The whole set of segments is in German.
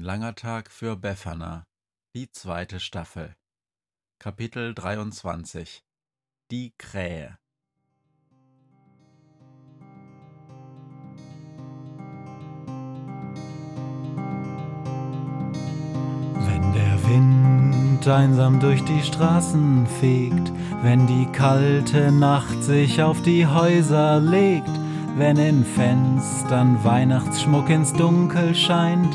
Ein langer Tag für Befana. Die zweite Staffel. Kapitel 23. Die Krähe. Wenn der Wind einsam durch die Straßen fegt, wenn die kalte Nacht sich auf die Häuser legt, wenn in Fenstern Weihnachtsschmuck ins Dunkel scheint,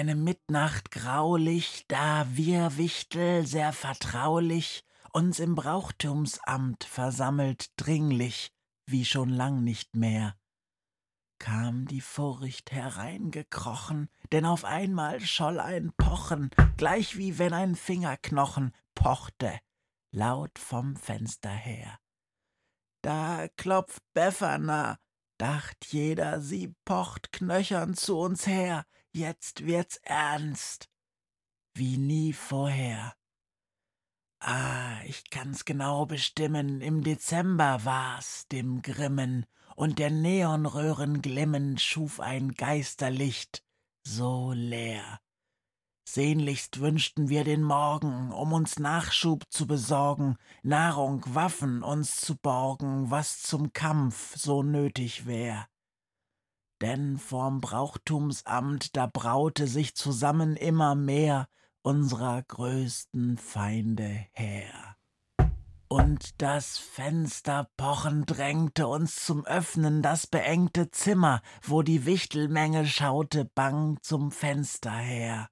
Eine Mitnacht graulich, da wir Wichtel sehr vertraulich uns im Brauchtumsamt versammelt dringlich, wie schon lang nicht mehr, kam die Furcht hereingekrochen, denn auf einmal scholl ein Pochen, gleich wie wenn ein Fingerknochen pochte, laut vom Fenster her. Da klopft Befana, dacht jeder, sie pocht knöchern zu uns her, jetzt wird's ernst, wie nie vorher. Ah, ich kann's genau bestimmen, im Dezember war's, dem Grimmen, und der Neonröhren glimmen schuf ein Geisterlicht, so leer. Sehnlichst wünschten wir den Morgen, um uns Nachschub zu besorgen, Nahrung, Waffen uns zu borgen, was zum Kampf so nötig wär. Denn vorm Brauchtumsamt, da braute sich zusammen immer mehr unserer größten Feinde her. Und das Fensterpochen drängte uns zum Öffnen das beengte Zimmer, wo die Wichtelmenge schaute bang zum Fenster her.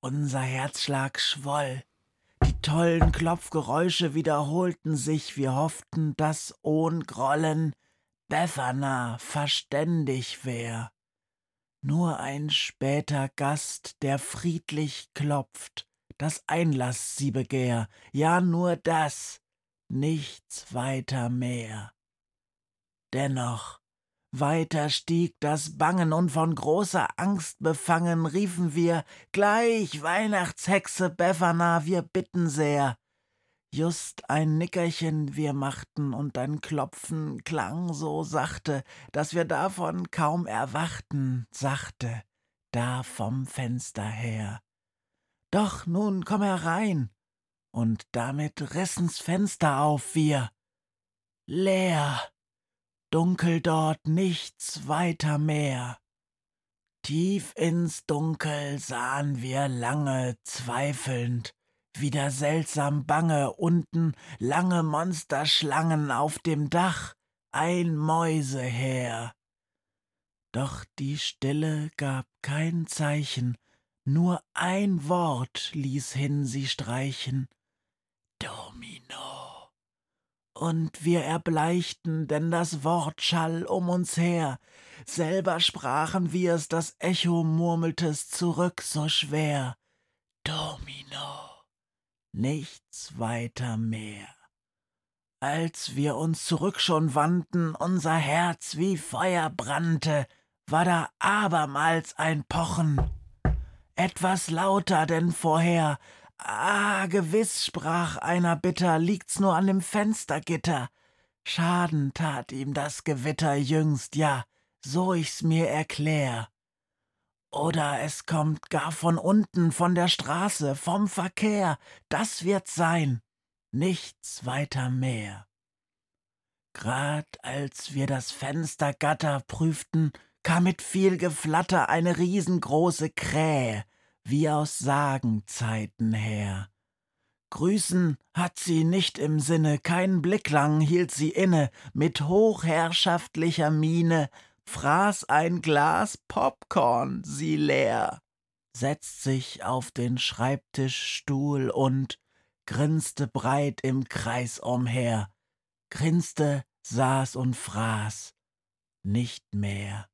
Unser Herzschlag schwoll, die tollen Klopfgeräusche wiederholten sich, wir hofften, dass ohn Grollen Befana verständig wär. Nur ein später Gast, der friedlich klopft, das Einlass sie begehr, ja nur das, nichts weiter mehr. Dennoch, weiter stieg das Bangen, und von großer Angst befangen riefen wir Gleich, Weihnachtshexe Befana, wir bitten sehr. Just ein Nickerchen wir machten, und dein Klopfen klang so sachte, dass wir davon kaum erwachten, sachte, da vom Fenster her. Doch nun komm herein, und damit rissen's Fenster auf wir. Leer, dunkel dort nichts weiter mehr. Tief ins Dunkel sahen wir lange zweifelnd, wieder seltsam bange, unten lange Monsterschlangen auf dem Dach, ein Mäuseheer. Doch die Stille gab kein Zeichen, nur ein Wort ließ hin sie streichen. Domino. Und wir erbleichten, denn das Wort schall um uns her. Selber sprachen wir's, das Echo murmeltes zurück so schwer. Domino. Nichts weiter mehr. Als wir uns zurück schon wandten, unser Herz wie Feuer brannte, war da abermals ein Pochen etwas lauter denn vorher. Ah, gewiss, sprach einer bitter, liegt's nur an dem Fenstergitter. Schaden tat ihm das Gewitter jüngst, ja, so ich's mir erklär. Oder es kommt gar von unten, von der Straße, vom Verkehr, das wird's sein, nichts weiter mehr. Grad als wir das Fenstergatter prüften, kam mit viel Geflatter eine riesengroße Krähe, wie aus Sagenzeiten her. Grüßen hat sie nicht im Sinne, keinen Blick lang hielt sie inne, mit hochherrschaftlicher Miene fraß ein Glas Popcorn sie leer, setzt sich auf den Schreibtischstuhl und grinste breit im Kreis umher, grinste, saß und fraß, nicht mehr.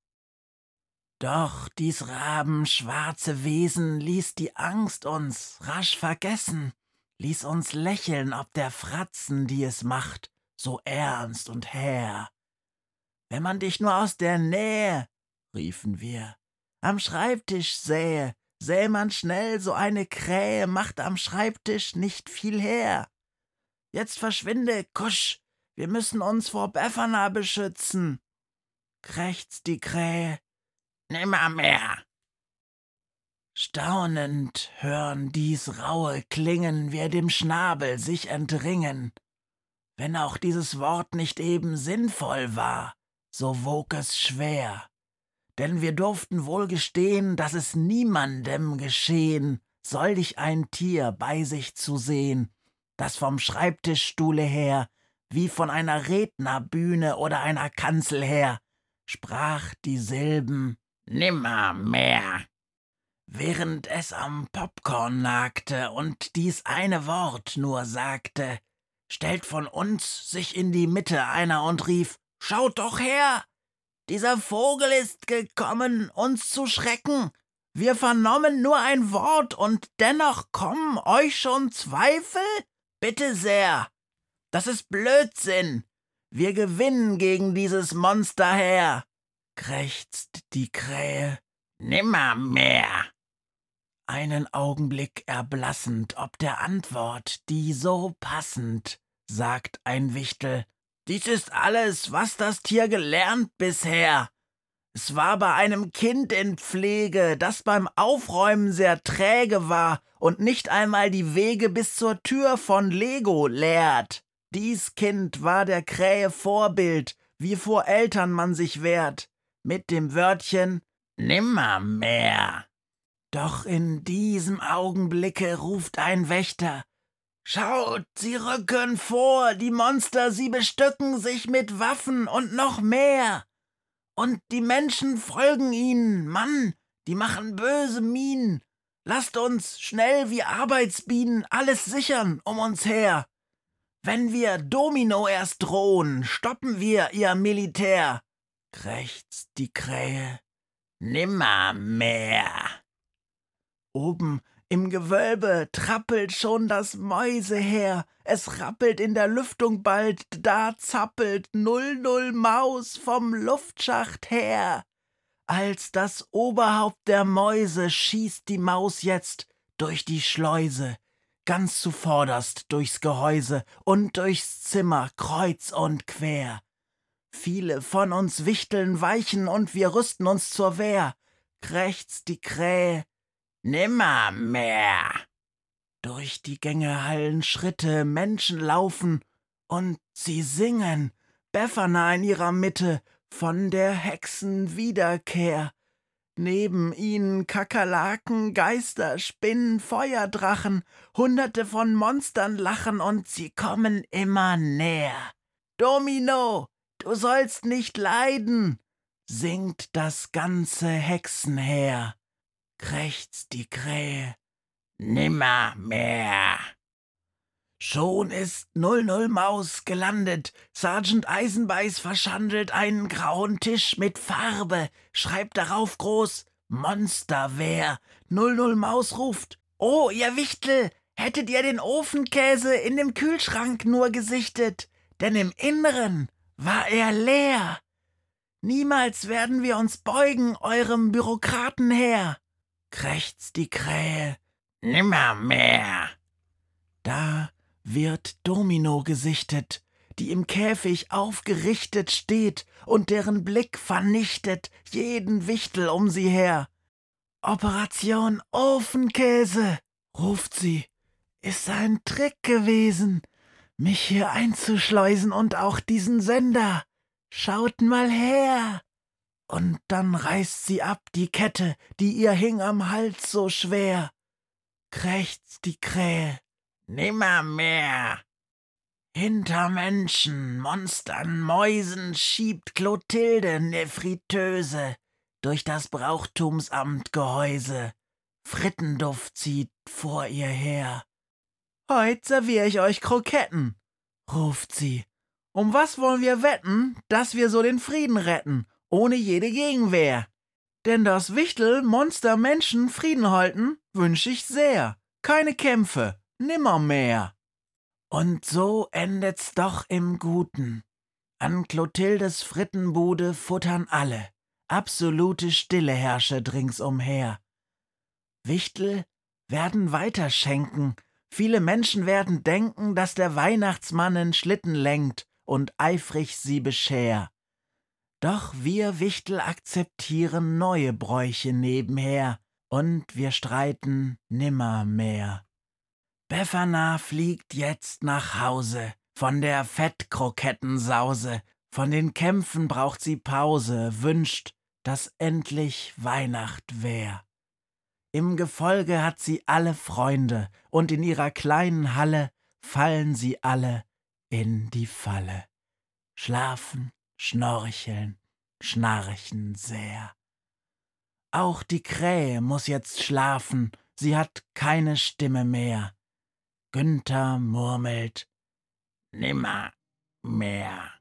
Doch dies rabenschwarze Wesen ließ die Angst uns rasch vergessen, ließ uns lächeln ob der Fratzen, die es macht, so ernst und hehr. Wenn man dich nur aus der Nähe, riefen wir, am Schreibtisch sähe, sähe man schnell so eine Krähe, macht am Schreibtisch nicht viel her. Jetzt verschwinde, kusch, wir müssen uns vor Befana beschützen. Krächzt die Krähe, nimmermehr. Staunend hören dies raue Klingen, wir dem Schnabel sich entringen. Wenn auch dieses Wort nicht eben sinnvoll war, so wog es schwer. Denn wir durften wohl gestehen, dass es niemandem geschehen, solch ein Tier bei sich zu sehen, das vom Schreibtischstuhle her, wie von einer Rednerbühne oder einer Kanzel her, sprach die Silben Nimmermehr. Während es am Popcorn nagte und dies eine Wort nur sagte, stellt von uns sich in die Mitte einer und rief Schaut doch her! Dieser Vogel ist gekommen, uns zu schrecken. Wir vernommen nur ein Wort und dennoch kommen euch schon Zweifel? Bitte sehr. Das ist Blödsinn. Wir gewinnen gegen dieses Monster her, krächzt die Krähe. Nimmermehr. Einen Augenblick erblassend ob der Antwort, die so passend, sagt ein Wichtel, dies ist alles, was das Tier gelernt bisher. Es war bei einem Kind in Pflege, das beim Aufräumen sehr träge war und nicht einmal die Wege bis zur Tür von Lego lehrt. Dies Kind war der Krähe Vorbild, wie vor Eltern man sich wehrt, mit dem Wörtchen Nimmermehr. Doch in diesem Augenblicke ruft ein Wächter, Schaut, sie rücken vor, die Monster, sie bestücken sich mit Waffen und noch mehr. Und die Menschen folgen ihnen, Mann, die machen böse Minen. Lasst uns schnell wie Arbeitsbienen alles sichern um uns her. Wenn wir Domino erst drohen, stoppen wir ihr Militär. Krächzt die Krähe. Nimmermehr. Oben im Gewölbe trappelt schon das Mäuseheer, es rappelt in der Lüftung bald, da zappelt Null Null Maus vom Luftschacht her. Als das Oberhaupt der Mäuse schießt die Maus jetzt durch die Schleuse, ganz zuvorderst durchs Gehäuse und durchs Zimmer kreuz und quer. Viele von uns Wichteln weichen und wir rüsten uns zur Wehr, krächzt die Krähe, Nimmermehr. Durch die Gänge hallen Schritte, Menschen laufen und sie singen, Befana in ihrer Mitte, von der Hexen Wiederkehr. Neben ihnen Kakerlaken, Geister, Spinnen, Feuerdrachen, Hunderte von Monstern lachen und sie kommen immer näher. Domino, du sollst nicht leiden, singt das ganze Hexenheer krächzt die Krähe. Nimmermehr. Schon ist Null Null Maus gelandet, Sergeant Eisenbeiß verschandelt einen grauen Tisch mit Farbe, schreibt darauf groß Monsterwehr. Null Null Maus ruft, Oh, ihr Wichtel, hättet ihr den Ofenkäse in dem Kühlschrank nur gesichtet, denn im Inneren war er leer. Niemals werden wir uns beugen eurem Bürokraten her krächzt die Krähe. Nimmermehr. Da wird Domino gesichtet, die im Käfig aufgerichtet steht und deren Blick vernichtet jeden Wichtel um sie her. Operation Ofenkäse, ruft sie, ist ein Trick gewesen, mich hier einzuschleusen und auch diesen Sender. Schaut mal her. Und dann reißt sie ab die Kette, die ihr hing am Hals so schwer. Krächzt die Krähe, nimmermehr. Hinter Menschen, Monstern, Mäusen schiebt Clotilde ne Fritteuse durch das Brauchtumsamt Gehäuse. Frittenduft zieht vor ihr her. Heut servier ich euch Kroketten, ruft sie. Um was wollen wir wetten, dass wir so den Frieden retten, ohne jede Gegenwehr? Denn das Wichtel, Monster, Menschen Frieden halten, wünsch ich sehr. Keine Kämpfe, nimmermehr. Und so endet's doch im Guten. An Clotildes Frittenbude futtern alle. Absolute Stille herrsche ringsumher. Wichtel werden weiterschenken. Viele Menschen werden denken, dass der Weihnachtsmann in Schlitten lenkt und eifrig sie bescher. Doch wir Wichtel akzeptieren neue Bräuche nebenher und wir streiten nimmermehr. Befana fliegt jetzt nach Hause von der Fettkrokettensause, von den Kämpfen braucht sie Pause, wünscht, dass endlich Weihnacht wär. Im Gefolge hat sie alle Freunde, und in ihrer kleinen Halle fallen sie alle in die Falle. Schlafen, schnorcheln, schnarchen sehr. Auch die Krähe muss jetzt schlafen, sie hat keine Stimme mehr. Günther murmelt Nimmer mehr.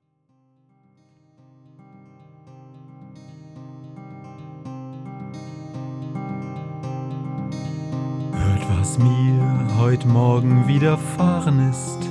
Hört, was mir heut Morgen widerfahren ist.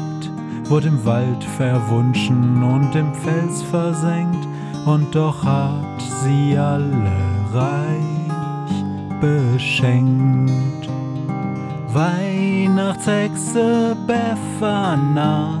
wurde im Wald verwunschen und im Fels versenkt, und doch hat sie alle reich beschenkt. Weihnachtshexe Befana